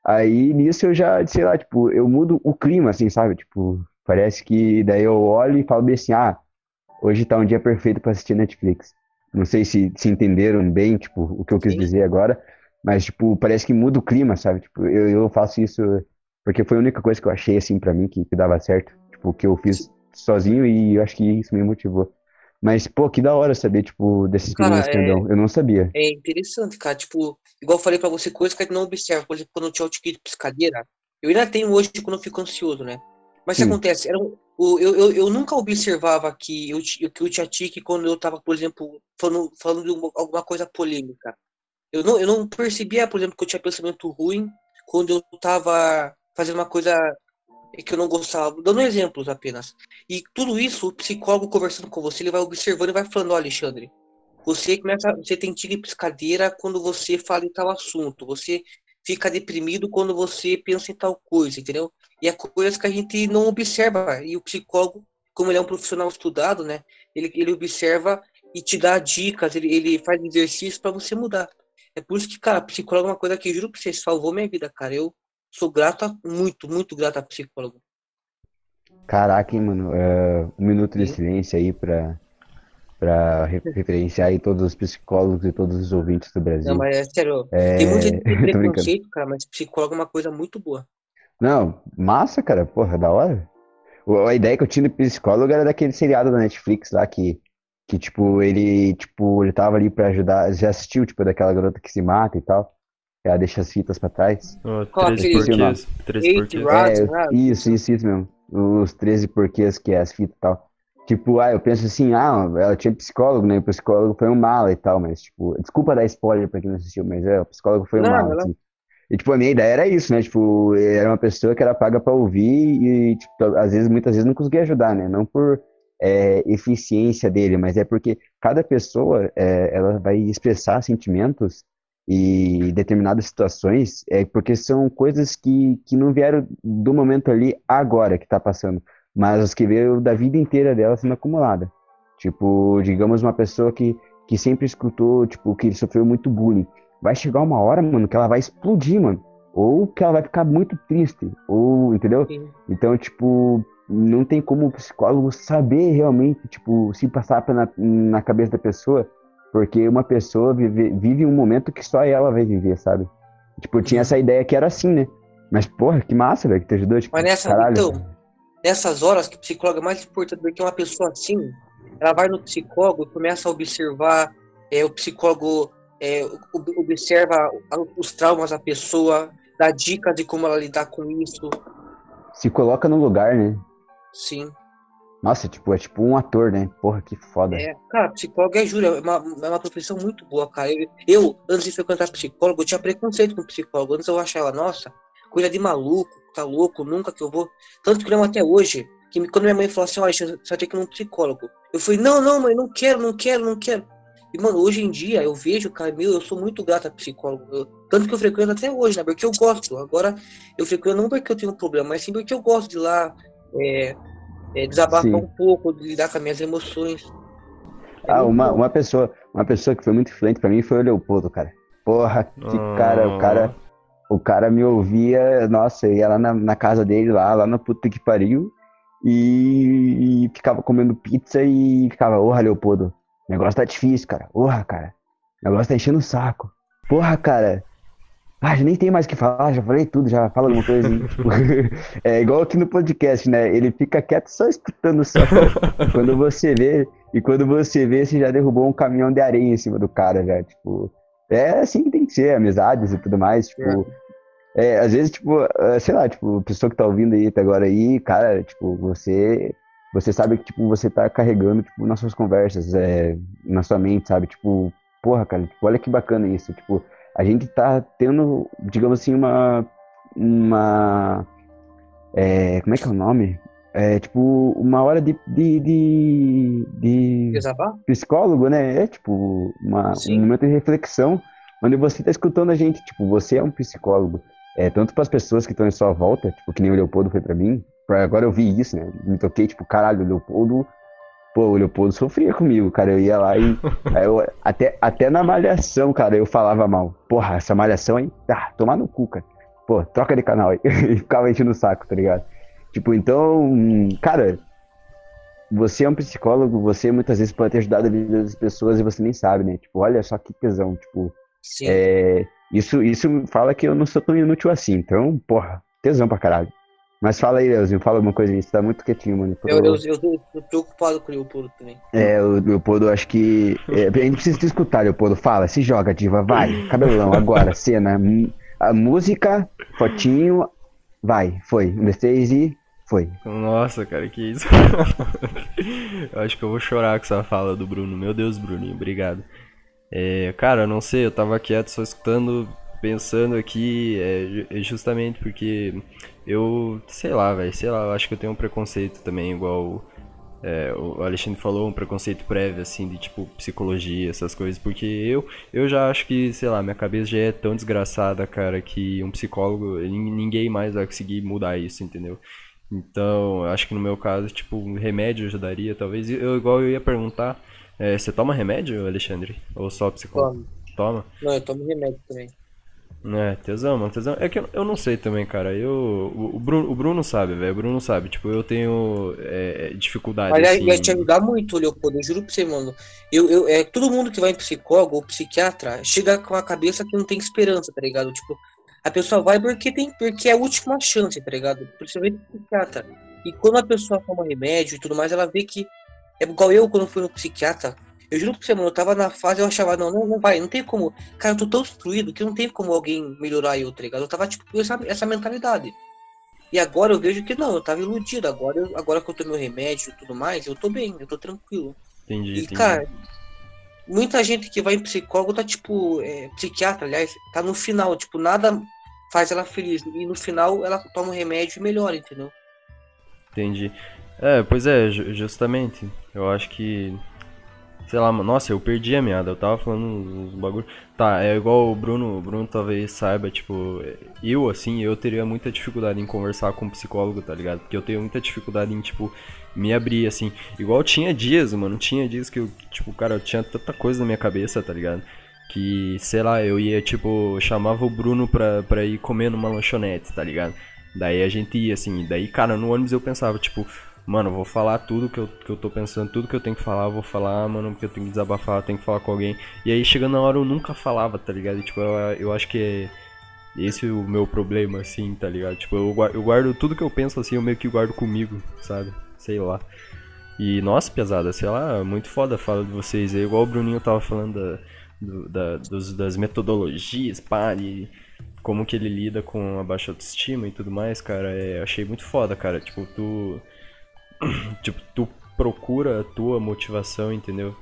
Aí nisso eu já, sei lá, tipo, eu mudo o clima, assim, sabe? Tipo, parece que daí eu olho e falo bem assim, ah, hoje tá um dia perfeito para assistir Netflix. Não sei se, se entenderam bem, tipo, o que eu quis Sim. dizer agora, mas, tipo, parece que muda o clima, sabe? Tipo, eu, eu faço isso porque foi a única coisa que eu achei, assim, para mim que, que dava certo. Tipo, que eu fiz sozinho e eu acho que isso me motivou. Mas, pô, que da hora saber, tipo, experiência, cara, é, eu não sabia. É interessante, cara. Tipo, igual eu falei pra você, coisas que a gente não observa. Por exemplo, quando eu tinha o ticket de piscadeira, eu ainda tenho hoje quando eu fico ansioso, né? Mas o que acontece? Era um, eu, eu, eu nunca observava que eu, que eu tinha tique quando eu tava, por exemplo, falando, falando de uma, alguma coisa polêmica. Eu não, eu não percebia, por exemplo, que eu tinha pensamento ruim quando eu tava fazendo uma coisa que eu não gostava, dando exemplos apenas. E tudo isso, o psicólogo conversando com você, ele vai observando e vai falando, ó, Alexandre, você começa, você tem tigre piscadeira quando você fala em tal assunto, você fica deprimido quando você pensa em tal coisa, entendeu? E é coisas que a gente não observa. E o psicólogo, como ele é um profissional estudado, né? Ele, ele observa e te dá dicas, ele, ele faz exercícios para você mudar. É por isso que, cara, psicólogo é uma coisa que juro pra você, salvou minha vida, cara. Eu sou grato, muito, muito grato a psicólogo. Caraca, hein, mano. É, um minuto de silêncio aí pra, pra referenciar aí todos os psicólogos e todos os ouvintes do Brasil. Não, mas é sério. É... Tem muito preconceito, cara, mas psicólogo é uma coisa muito boa. Não, massa, cara. Porra, da hora. A ideia que eu tinha de psicólogo era daquele seriado da Netflix lá que que, tipo, ele, tipo, ele tava ali pra ajudar. Já assistiu, tipo, daquela garota que se mata e tal. ela deixa as fitas pra trás. Oh, Qual 13 aquele- porquês. 13 Eight porquês. É, né? isso, isso, isso mesmo. Os 13 porquês que é as fitas e tal. Tipo, ah, eu penso assim, ah, ela tinha psicólogo, né? O psicólogo foi um mala e tal, mas, tipo, desculpa dar spoiler pra quem não assistiu, mas é, o psicólogo foi um Não, mala, assim. E, tipo, a minha ideia era isso, né? Tipo, era uma pessoa que era paga pra ouvir e, tipo, às vezes, muitas vezes não conseguia ajudar, né? Não por é, eficiência dele, mas é porque cada pessoa, é, ela vai expressar sentimentos e determinadas situações, é porque são coisas que, que não vieram do momento ali agora que tá passando, mas as que veio da vida inteira dela sendo acumulada. Tipo, digamos uma pessoa que, que sempre escutou, tipo, que sofreu muito bullying. Vai chegar uma hora, mano, que ela vai explodir, mano. Ou que ela vai ficar muito triste, ou, entendeu? Sim. Então, tipo, não tem como o psicólogo saber realmente, tipo, se passar na, na cabeça da pessoa, porque uma pessoa vive, vive um momento que só ela vai viver, sabe? Tipo, eu tinha essa ideia que era assim, né? Mas, porra, que massa, velho, que te ajudou, tipo, Mas nessa, caralho. então, nessas horas que o psicólogo é mais importante do que uma pessoa assim, ela vai no psicólogo e começa a observar, é, o psicólogo é, ob- observa os traumas da pessoa, dá dicas de como ela lidar com isso, Se coloca no lugar, né? sim. Nossa, tipo, é tipo um ator, né? Porra, que foda. É, cara, psicólogo é juro, é uma, é uma profissão muito boa, cara. Eu, eu, antes de frequentar psicólogo, eu tinha preconceito com psicólogo. Antes eu achava, nossa, coisa de maluco, tá louco, nunca que eu vou. Tanto que eu lembro até hoje, que me- quando minha mãe falou assim, olha, você vai ter que ir num psicólogo. Eu falei, não, não, mãe, não quero, não quero, não quero. E, mano, hoje em dia eu vejo, cara, meu, eu sou muito grato a psicólogo. Eu- tanto que eu frequento até hoje, né? Porque eu gosto. Agora, eu frequento não porque eu tenho um problema, mas sim porque eu gosto de ir lá é, é, desabafar Sim. um pouco, de lidar com as minhas emoções. É Ah, muito uma, bom. uma pessoa, uma pessoa que foi muito influente pra mim foi o Leopoldo, cara. Porra, que Ah. cara, o cara, o cara me ouvia, nossa, ia lá na, na casa dele, lá, lá na puta que pariu, e, e ficava comendo pizza e ficava, porra, Leopoldo, o negócio tá difícil, cara. Porra, cara, o negócio tá enchendo o saco. Porra, cara. Ah, já nem tem mais o que falar, já falei tudo, já fala alguma coisa. Tipo, é igual aqui no podcast, né? Ele fica quieto só escutando só. quando você vê, e quando você vê, você já derrubou um caminhão de areia em cima do cara, já, tipo. É assim que tem que ser, amizades e tudo mais, tipo. É, às vezes, tipo, eh, sei lá, tipo, pessoa que tá ouvindo aí até agora aí, cara, tipo, você. Você sabe que, tipo, você tá carregando, tipo, nas suas conversas, é, na sua mente, sabe? Tipo, porra, cara, tipo, olha que bacana isso, tipo, a gente tá tendo, digamos assim, uma. Uma. é, como é que é o nome? É, tipo, uma hora de, de, de, de psicólogo, né? É tipo uma, um momento de reflexão onde você tá escutando a gente. Tipo, você é um psicólogo. É, tanto para as pessoas que estão em sua volta, tipo, que nem o Leopoldo foi para mim. Pra agora eu vi isso, né? Me toquei, tipo, caralho, o Leopoldo. Pô, o Leopoldo sofria comigo, cara. Eu ia lá e. eu- até, até na malhação, cara, eu falava mal. Porra, essa malhação aí, tá, tomar no cu, cara. Pô, troca de canal aí. e ficava enchendo o saco, tá ligado? Tipo, então, cara, você é um psicólogo, você muitas vezes pode ter ajudado a vida das pessoas e você nem sabe, né? Tipo, olha só que tesão, tipo, Sim. é, isso, isso fala que eu não sou tão inútil assim, então, porra, tesão pra caralho. Mas fala aí, Leozinho, fala alguma coisa você tá muito quietinho, mano. Eu, eu, eu tô tô preocupado com o Leopoldo também. É, o Leopoldo, acho que. é, a gente precisa te escutar, Leopoldo. Fala, se joga, diva, vai. Cabelão, agora, cena. A música, fotinho, vai, foi. Um, dois, três e. Foi. Nossa, cara, que isso? eu acho que eu vou chorar com essa fala do Bruno. Meu Deus, Bruninho, obrigado. É, cara, eu não sei, eu tava quieto só escutando, pensando aqui, é, é justamente porque eu, sei lá, velho, sei lá, eu acho que eu tenho um preconceito também, igual é, o Alexandre falou, um preconceito prévio, assim, de tipo psicologia, essas coisas, porque eu, eu já acho que, sei lá, minha cabeça já é tão desgraçada, cara, que um psicólogo, ninguém mais vai conseguir mudar isso, entendeu? Então, acho que no meu caso, tipo, um remédio ajudaria, talvez. Eu, igual eu ia perguntar, é, você toma remédio, Alexandre? Ou só psicólogo? Toma. Toma? Não, eu tomo remédio também. É, tesão, mano, tesão. É que eu, eu não sei também, cara. Eu, o, o Bruno, o Bruno sabe, velho. O Bruno sabe. Tipo, eu tenho é, dificuldade, ia, assim. ia te ajudar muito, Leopoldo. Eu juro pra você, mano. Eu, eu, é, todo mundo que vai em psicólogo ou psiquiatra chega com a cabeça que não tem esperança, tá ligado? Tipo, a pessoa vai porque tem porque é a última chance, tá ligado? Principalmente psiquiatra. E quando a pessoa toma remédio e tudo mais, ela vê que. É igual eu quando fui no psiquiatra. Eu juro pra você, mano, eu tava na fase, eu achava, não, não, não vai, não tem como. Cara, eu tô tão destruído que não tem como alguém melhorar eu, tá ligado? Eu tava, tipo, com essa, essa mentalidade. E agora eu vejo que não, eu tava iludido. Agora, eu- agora que eu tomei o remédio e tudo mais, eu tô bem, eu tô tranquilo. Entendi, E, entendi. cara, muita gente que vai em psicólogo tá, tipo, é, psiquiatra, aliás, tá no final, tipo, nada faz ela feliz. E no final ela toma um remédio e melhora, entendeu? Entendi. É, pois é, ju- justamente. Eu acho que. Sei lá, nossa, eu perdi a meada. Eu tava falando uns bagulho. Tá, é igual o Bruno, o Bruno talvez saiba, tipo, eu assim, eu teria muita dificuldade em conversar com um psicólogo, tá ligado? Porque eu tenho muita dificuldade em, tipo, me abrir, assim. Igual tinha dias, mano, tinha dias que eu, tipo, cara, eu tinha tanta coisa na minha cabeça, tá ligado? Que, sei lá, eu ia, tipo, chamava o Bruno pra, pra ir comer numa lanchonete, tá ligado? Daí a gente ia, assim, daí, cara, no ônibus eu pensava, tipo, mano, vou falar tudo que eu, que eu tô pensando, tudo que eu tenho que falar, vou falar, mano, porque eu tenho que desabafar, eu tenho que falar com alguém. E aí, chegando na hora, eu nunca falava, tá ligado? E, tipo, eu, eu acho que é esse o meu problema, assim, tá ligado? Tipo, eu, eu guardo tudo que eu penso, assim, eu meio que guardo comigo, sabe? Sei lá. E, nossa, pesada, sei lá, muito foda a fala de vocês. É igual o Bruninho tava falando da, do- da- dos- das metodologias, pá, e como que ele lida com a baixa autoestima e tudo mais, cara, é, achei muito foda, cara. Tipo, tu. tipo, tu procura a tua motivação, entendeu?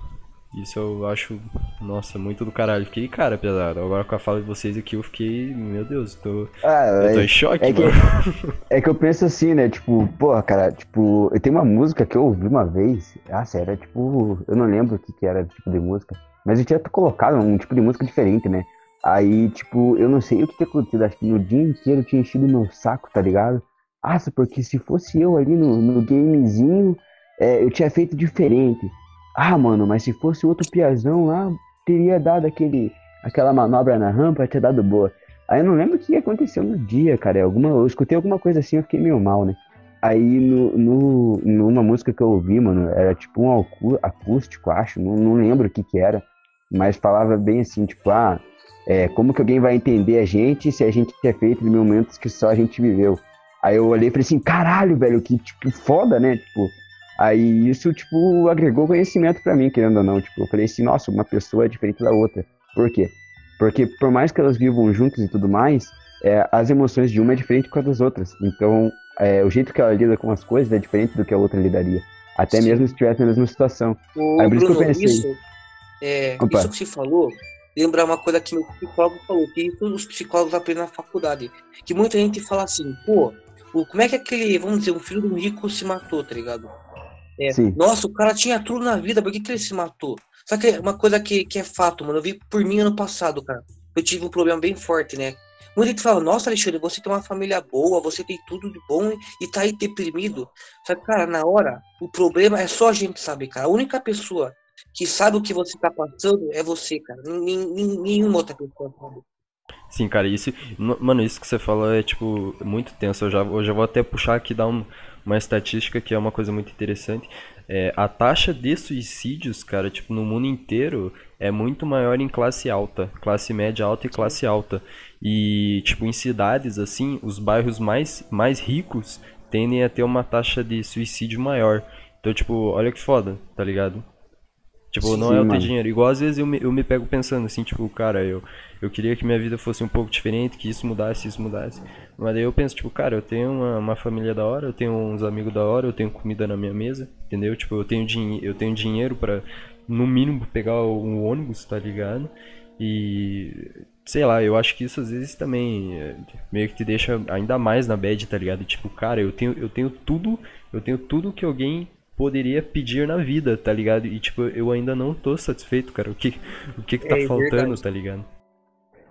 Isso eu acho, nossa, muito do caralho. Fiquei, cara, pesado. Agora com a fala de vocês aqui, eu fiquei, meu Deus, tô, Ah, eu tô é, em choque, é que, é que eu penso assim, né? Tipo, porra, cara, tipo, eu tenho uma música que eu ouvi uma vez. Ah, sério, era tipo, eu não lembro o que, que era tipo de música. Mas eu tinha colocado um tipo de música diferente, né? Aí, tipo, eu não sei o que tinha acontecido. Acho que no dia inteiro tinha enchido meu saco, tá ligado? Ah, porque se fosse eu ali no, no gamezinho, é, eu tinha feito diferente. Ah, mano, mas se fosse outro piazão lá, teria dado aquele, aquela manobra na rampa, tinha dado boa. Aí eu não lembro o que aconteceu no dia, cara. É Alguma, eu escutei alguma coisa assim, eu fiquei meio mal, né? Aí no, no, numa música que eu ouvi, mano, era tipo um acú- acústico, acho, não, não lembro o que que era, mas falava bem assim, tipo, ah, é, como que alguém vai entender a gente se a gente é feito de momentos que só a gente viveu? Aí eu olhei e falei assim, caralho, velho, que tipo, foda, né? Tipo, aí isso, tipo, agregou conhecimento pra mim, querendo ou não. Tipo, eu falei assim, nossa, uma pessoa é diferente da outra. Por quê? Porque por mais que elas vivam juntas e tudo mais, é, as emoções de uma é diferente com a das outras. Então, é, o jeito que ela lida com as coisas é diferente do que a outra lidaria. Até Sim. mesmo se estivesse na mesma situação. Ô, Aí por isso que eu Bruno, pensei. isso, é, isso que você falou, lembra uma coisa que meu psicólogo falou, que isso os psicólogos aprendem na faculdade. Que muita gente fala assim, pô, como é que aquele, vamos dizer, um filho de um rico se matou, tá ligado? É, nossa, o cara tinha tudo na vida, por que, que ele se matou? Só que é uma coisa que, que é fato, mano, eu vi por mim ano passado, cara. Eu tive um problema bem forte, né? Muita gente fala, nossa, Alexandre, você tem uma família boa, você tem tudo de bom e tá aí deprimido. Só que, cara, na hora, o problema é só a gente saber, cara. A única pessoa que sabe o que você tá passando é você, cara. Nenhuma outra pessoa sabe. Sim, cara, isso, no- mano, isso que você falou é, tipo, muito tenso. Eu já, eu já vou até puxar aqui, dar um- uma estatística que é uma coisa muito interessante. É, a taxa de suicídios, cara, tipo, no mundo inteiro é muito maior em classe alta, classe média alta e classe alta. E, tipo, em cidades, assim, os bairros mais, mais ricos tendem a ter uma taxa de suicídio maior. Então, tipo, olha que foda, tá ligado? Tipo, não Sim, é eu ter dinheiro. Igual às vezes eu me, eu me pego pensando assim, tipo, cara, eu, eu queria que minha vida fosse um pouco diferente, que isso mudasse, isso mudasse. Mas daí eu penso, tipo, cara, eu tenho uma, uma família da hora, eu tenho uns amigos da hora, eu tenho comida na minha mesa, entendeu? Tipo, eu tenho, dinhe eu tenho dinheiro pra, no mínimo, pegar um ônibus, tá ligado? E, sei lá, eu acho que isso às vezes também é, meio que te deixa ainda mais na bad, tá ligado? Tipo, cara, eu tenho, eu tenho tudo, eu tenho tudo que alguém poderia pedir na vida, tá ligado? E tipo, eu ainda não tô satisfeito, cara. O que, o que que tá É faltando, verdade. tá ligado?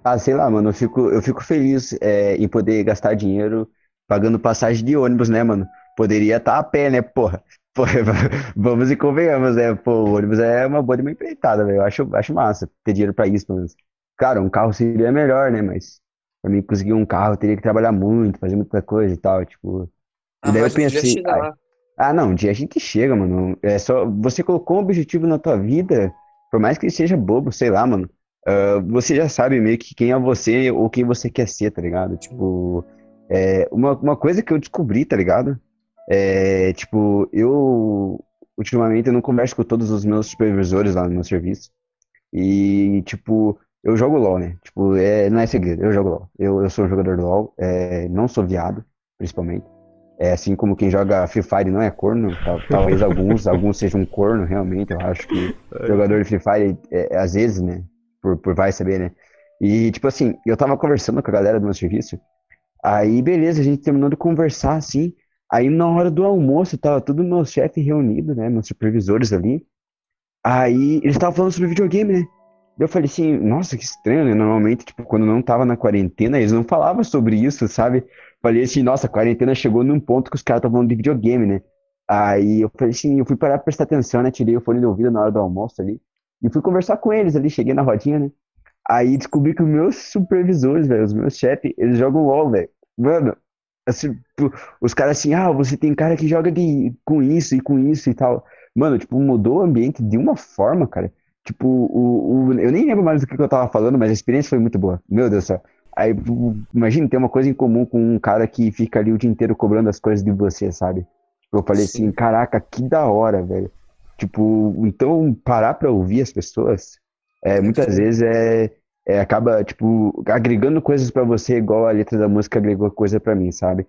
Ah, sei lá, mano, eu fico, eu fico feliz é, em poder gastar dinheiro pagando passagem de ônibus, né, mano? Poderia estar a pé, né, porra? Porra, vamos e convenhamos, né? Pô, o ônibus é uma boa de uma empreitada, velho. Eu acho, acho massa ter dinheiro pra isso, pelo menos. Claro, um carro seria melhor, né? Mas pra mim conseguir um carro, eu teria que trabalhar muito, fazer muita coisa e tal, tipo. Ah, E daí eu pensei. Ah, não, um dia a gente chega, mano. É só. Você colocou um objetivo na tua vida, por mais que ele seja bobo, sei lá, mano. ah, você já sabe meio que quem é você ou quem você quer ser, tá ligado? Tipo, é, uma, uma coisa que eu descobri, tá ligado? É, tipo, eu ultimamente eu não converso com todos os meus supervisores lá no meu serviço. E, tipo, eu jogo LOL, né? Tipo, é, não é segredo, eu jogo LOL. Eu, eu sou um jogador do LOL, é, não sou viado, principalmente. É assim como quem joga Free Fire não é corno, talvez alguns, alguns sejam um corno, realmente. Eu acho que é. jogador de Free Fire, é, às vezes, né? Por, por vai saber, né? E, tipo assim, eu tava conversando com a galera do meu serviço, aí beleza, a gente terminou de conversar assim. Aí na hora do almoço, tava todo meu chefe reunido, né? Meus supervisores ali. Aí eles estavam falando sobre videogame, né? Eu falei assim, nossa, que estranho, né? Normalmente, tipo, quando não tava na quarentena, eles não falavam sobre isso, sabe? Falei assim, nossa, a quarentena chegou num ponto que os caras estavam falando de videogame, né? Aí eu falei assim, eu fui parar pra prestar atenção, né? Tirei o fone de ouvido na hora do almoço ali. E fui conversar com eles ali, cheguei na rodinha, né? Aí descobri que os meus supervisores, velho, os meus chefes, eles jogam LOL, velho. Mano, assim, os caras assim, ah, você tem cara que joga de, com isso e com isso e tal. Mano, tipo, mudou o ambiente de uma forma, cara. Tipo, o, o, eu nem lembro mais do que eu tava falando, mas a experiência foi muito boa. Meu Deus do céu. Aí, imagina, ter uma coisa em comum com um cara que fica ali o dia inteiro cobrando as coisas de você, sabe? Tipo, eu falei Sim. assim, caraca, que da hora, velho. Tipo, então parar pra ouvir as pessoas, é, muitas vezes é, é, acaba, tipo, agregando coisas para você, igual a letra da música agregou coisa para mim, sabe?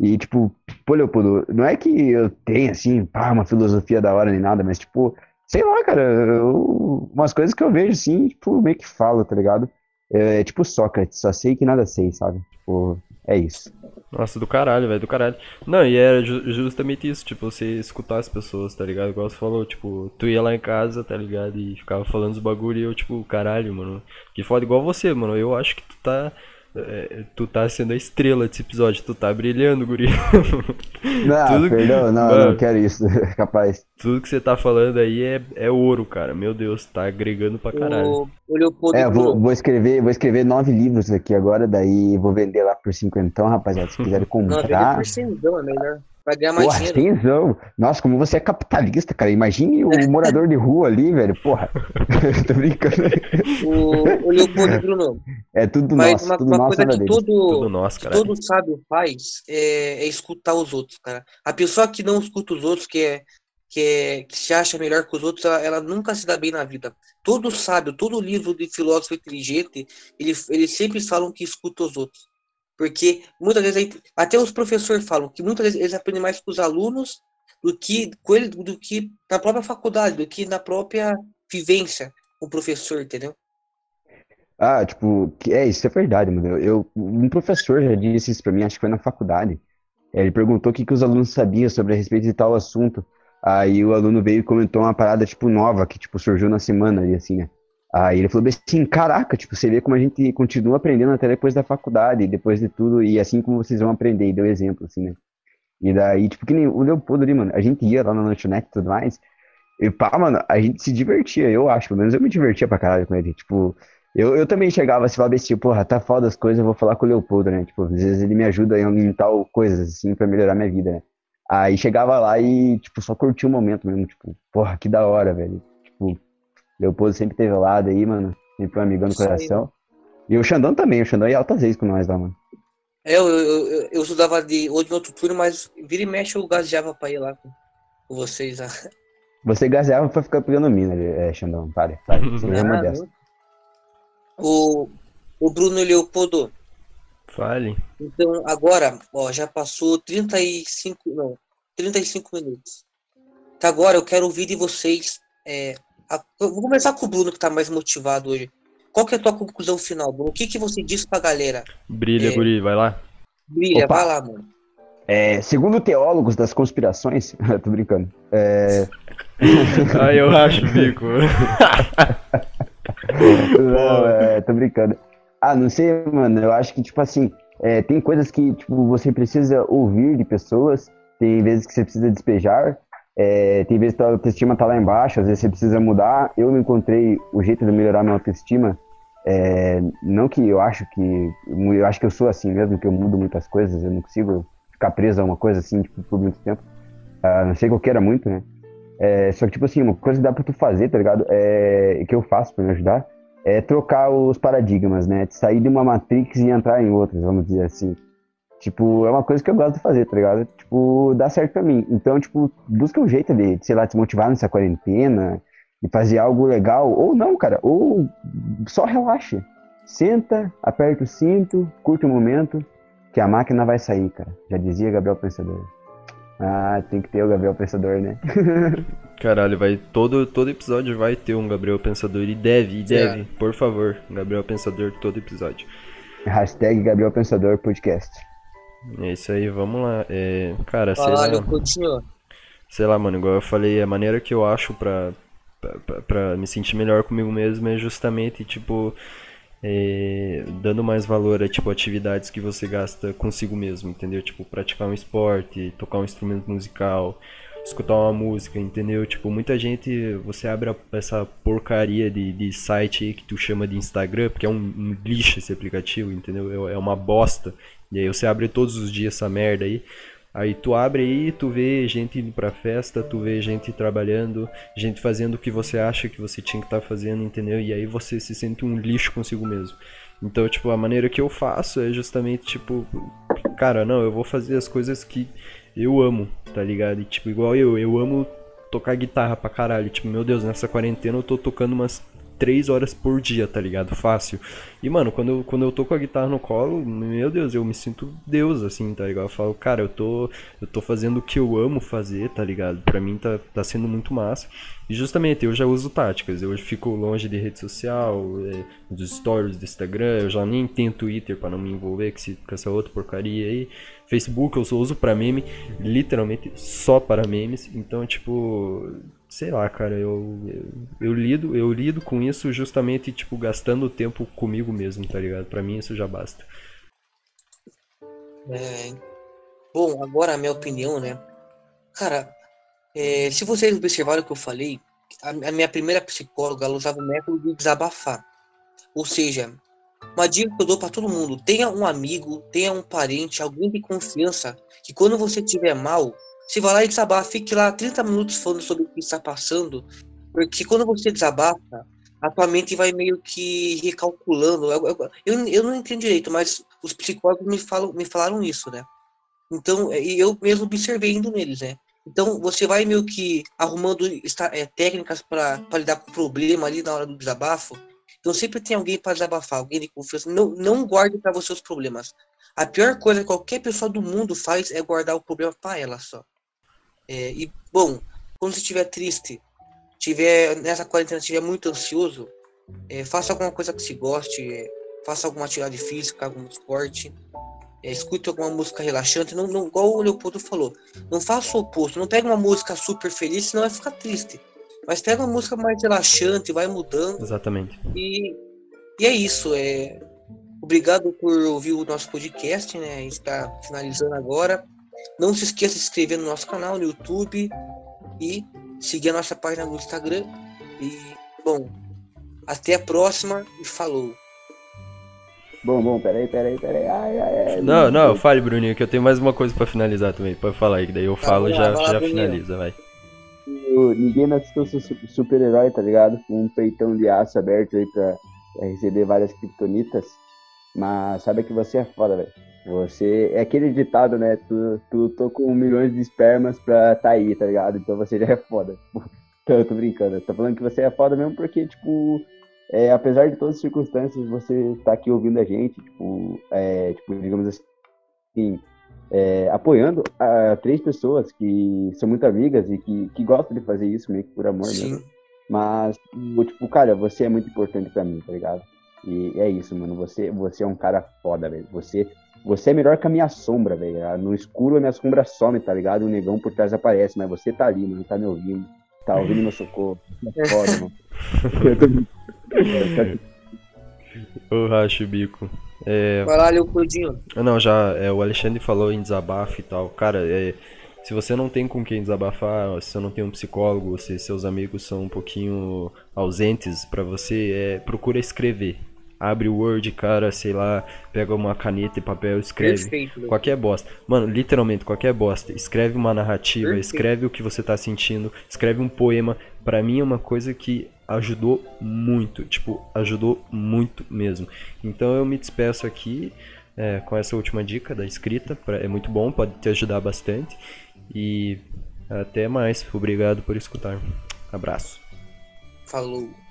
E, tipo, pô, Leopoldo, não é que eu tenha, assim, pá, uma filosofia da hora nem nada, mas, tipo, sei lá, cara, eu, umas coisas que eu vejo assim, tipo, meio que falo, tá ligado? É, é tipo Sócrates, só sei que nada sei, sabe? Tipo, é isso. Nossa, do caralho, velho, do caralho. Não, e era ju justamente isso, tipo, você escutar as pessoas, tá ligado? Igual você falou, tipo, tu ia lá em casa, tá ligado? E ficava falando os bagulho e eu, tipo, caralho, mano. Que foda igual você, mano. Eu acho que tu tá é, tu tá sendo a estrela desse episódio, tu tá brilhando, guri. Não, tudo perdão, que, não, mano, não quero isso, capaz. Tudo que você tá falando aí é, é ouro, cara. Meu Deus, tá agregando pra caralho. O, o Leopoldo é, vou, vou, escrever, vou escrever nove livros aqui agora, daí vou vender lá por cinquentão, rapaziada. Se quiserem comprar. Não, por cenzão é melhor. Vai ganhar mais porra, dinheiro. Nossa, como você é capitalista, cara. Imagine o morador de rua ali, velho. Porra. Tô brincando. O, o Leopoldo Bruno. É tudo Mas nosso. Uma, tudo uma nosso coisa que todo, tudo nosso, que todo sábio faz é, é, escutar os outros, cara. A pessoa que não escuta os outros, que é, que, é, que se acha melhor que os outros, ela, ela, nunca se dá bem na vida. Todo sábio, todo livro de filósofo inteligente, ele, eles sempre falam que escuta os outros. Porque muitas vezes, até os professores falam que muitas vezes eles aprendem mais com os alunos do que com ele, do que na própria faculdade, do que na própria vivência com o professor, entendeu? Ah, tipo, é, isso é verdade, mano. Eu, um professor já disse isso pra mim, acho que foi na faculdade. Ele perguntou o que, que os alunos sabiam sobre a respeito de tal assunto. Aí o aluno veio e comentou uma parada, tipo, nova, que, tipo, surgiu na semana e assim, né? Aí ele falou assim, caraca, tipo, você vê como a gente continua aprendendo até depois da faculdade, depois de tudo, e assim como vocês vão aprender, e deu exemplo, assim, né? E daí, tipo, que nem o Leopoldo ali, mano, a gente ia lá na lanchonete e tudo mais, e pá, mano, a gente se divertia, eu acho, pelo menos eu me divertia pra caralho com ele, tipo, eu, eu também chegava assim, falava assim, porra, tá foda as coisas, eu vou falar com o Leopoldo, né? Tipo, às vezes ele me ajuda em tal coisas, assim, pra melhorar minha vida, né? Aí chegava lá e, tipo, só curtia o momento mesmo, tipo, porra, que da hora, velho. Tipo, Leopoldo sempre teve lado aí, mano. Sempre um amigão no coração. E o Xandão também, o Xandão ia altas vezes com nós lá, mano. É, eu, eu, eu, eu estudava de hoje no outro turno, mas vira e mexe eu gaseava pra ir lá com, com vocês. Lá. Você gaseava pra ficar pegando mina, é, Xandão. Pare, pare. Você não é modesto. O, o Bruno Leopoldo. Fale. Então, agora, ó, já passou 35, não, 35 minutos. Tá, agora eu quero ouvir de vocês é, a, vou começar com o Bruno, que tá mais motivado hoje. Qual que é a tua conclusão final, Bruno? O que, que você diz pra galera? Brilha, é... Guri, vai lá. Brilha, Opa. vai lá, mano. É, segundo teólogos das conspirações, tô brincando. É... ah, eu acho, bico. não, é, tô brincando. Ah, não sei, mano. Eu acho que, tipo assim, é, tem coisas que tipo, você precisa ouvir de pessoas, tem vezes que você precisa despejar, é, tem vezes que a autoestima tá lá embaixo, às vezes você precisa mudar. Eu encontrei o jeito de melhorar minha autoestima. É, não que eu acho que. Eu acho que eu sou assim mesmo, que eu mudo muitas coisas, eu não consigo ficar preso a uma coisa assim tipo, por muito tempo. Não sei que eu queira muito, né? É, só que, tipo assim, uma coisa que dá pra tu fazer, tá ligado? É, que eu faço pra me ajudar é trocar os paradigmas, né? De sair de uma matrix e entrar em outras, vamos dizer assim. Tipo, é uma coisa que eu gosto de fazer, tá ligado? Tipo, dá certo pra mim. Então, tipo, busca um jeito de, sei lá, te motivar nessa quarentena e fazer algo legal. Ou não, cara. Ou só relaxa. Senta, aperta o cinto, curte o momento, que a máquina vai sair, cara. Já dizia Gabriel Pensador. Ah, tem que ter o Gabriel Pensador, né? Caralho, vai todo todo episódio vai ter um Gabriel Pensador e deve, e deve, é. por favor, Gabriel Pensador todo episódio. Hashtag Gabriel Pensador Podcast. É isso aí, vamos lá. É, cara, Caralho, sei lá. Sei lá, mano, igual eu falei, a maneira que eu acho pra, pra, pra me sentir melhor comigo mesmo é justamente, tipo, é, dando mais valor a tipo atividades que você gasta consigo mesmo, entendeu? Tipo praticar um esporte, tocar um instrumento musical, escutar uma música, entendeu? Tipo muita gente você abre essa porcaria de, de site aí que tu chama de Instagram, porque é um, um lixo esse aplicativo, entendeu? É, é uma bosta. E aí você abre todos os dias essa merda aí. Aí tu abre aí, tu vê gente indo pra festa, tu vê gente trabalhando, gente fazendo o que você acha que você tinha que estar tá fazendo, entendeu? E aí você se sente um lixo consigo mesmo. Então, tipo, a maneira que eu faço é justamente, tipo, cara, não, eu vou fazer as coisas que eu amo, tá ligado? E, tipo, igual eu, eu amo tocar guitarra pra caralho. Tipo, meu Deus, nessa quarentena eu tô tocando umas três horas por dia, tá ligado? Fácil. E, mano, quando eu, quando eu tô com a guitarra no colo, meu Deus, eu me sinto Deus, assim, tá ligado? Eu falo, cara, eu tô, eu tô fazendo o que eu amo fazer, tá ligado? Pra mim tá, tá sendo muito massa. E justamente, eu já uso táticas. Eu fico longe de rede social, é, dos stories do Instagram, eu já nem tenho Twitter pra não me envolver com essa outra porcaria aí. Facebook eu só uso pra meme, literalmente só para memes. Então, tipo, sei lá, cara, eu, eu, eu, lido, eu lido com isso justamente, tipo, gastando tempo comigo mesmo, tá ligado? Pra mim isso já basta. É, bom, agora a minha opinião, né? Cara, é, se vocês observaram o que eu falei, a, a minha primeira psicóloga usava o método de desabafar. Ou seja, uma dica que eu dou para todo mundo: tenha um amigo, tenha um parente, alguém de confiança, que quando você estiver mal, se vai lá e desabafa, fique lá 30 minutos falando sobre o que está passando, porque quando você desabafa, a tua mente vai meio que recalculando. Eu, eu, eu, eu não entendo direito, mas os psicólogos me, falam, me falaram isso, né? Então, é, eu mesmo observei indo neles, né? Então, você vai meio que arrumando é, técnicas para lidar com o problema ali na hora do desabafo. Então, sempre tem alguém para desabafar, alguém de confiança. Não, não guarde para você os problemas. A pior coisa que qualquer pessoa do mundo faz é guardar o problema para ela só. É, e, bom, quando você estiver triste, tiver nessa quarentena, estiver muito ansioso, é, faça alguma coisa que se goste, é, faça alguma atividade física, algum esporte, é, escute alguma música relaxante, não, não, igual o Leopoldo falou, não faça o oposto, não pega uma música super feliz, senão vai ficar triste. Mas pega uma música mais relaxante, vai mudando. Exatamente. E, e é isso. É, obrigado por ouvir o nosso podcast, né? A gente está finalizando agora. Não se esqueça de se inscrever no nosso canal no YouTube e seguir a nossa página no Instagram. E, bom, até a próxima e falou. Bom, bom, peraí, peraí, peraí. Ai, ai, ai, não, não, fale, Bruninho, que eu tenho mais uma coisa pra finalizar também. Pode falar aí, que daí eu tá falo e já, já finaliza, vai. Ninguém nasceu super-herói, tá ligado? Com um peitão de aço aberto aí pra, pra receber várias criptonitas. Mas sabe que você é foda, velho. Você. É aquele ditado, né? Tu, tu tô com milhões de espermas pra tá aí, tá ligado? Então você já é foda. Então eu tô brincando. Tô falando que você é foda mesmo porque, tipo, é, apesar de todas as circunstâncias, você tá aqui ouvindo a gente, tipo, é, tipo digamos assim, é, apoiando a, três pessoas que são muito amigas e que, que gostam de fazer isso meio que por amor Sim. mesmo. Mas, tipo, cara, você é muito importante pra mim, tá ligado? E é isso, mano. Você, você é um cara foda, velho. Você você é melhor que a minha sombra, velho. Ah, no escuro a minha sombra some, tá ligado? O negão por trás aparece, mas você tá ali, mano, tá me ouvindo. Tá ouvindo meu socorro. É foda, mano. Ô, racho bico. É... Vai lá, Leopoldinho. Não, já, é, o Alexandre falou em desabafo e tal. Cara, é, se você não tem com quem desabafar, se você não tem um psicólogo, se seus amigos são um pouquinho ausentes para você, é, procura escrever abre o Word, cara, sei lá, pega uma caneta e papel, escreve Perfeito, qualquer bosta. Mano, literalmente qualquer bosta. Escreve uma narrativa, Perfeito. escreve o que você tá sentindo, escreve um poema. Para mim é uma coisa que ajudou muito, tipo, ajudou muito mesmo. Então eu me despeço aqui. é, com essa última dica da escrita. Pra, é muito bom, pode te ajudar bastante. E até mais. Obrigado por escutar. Abraço. Falou.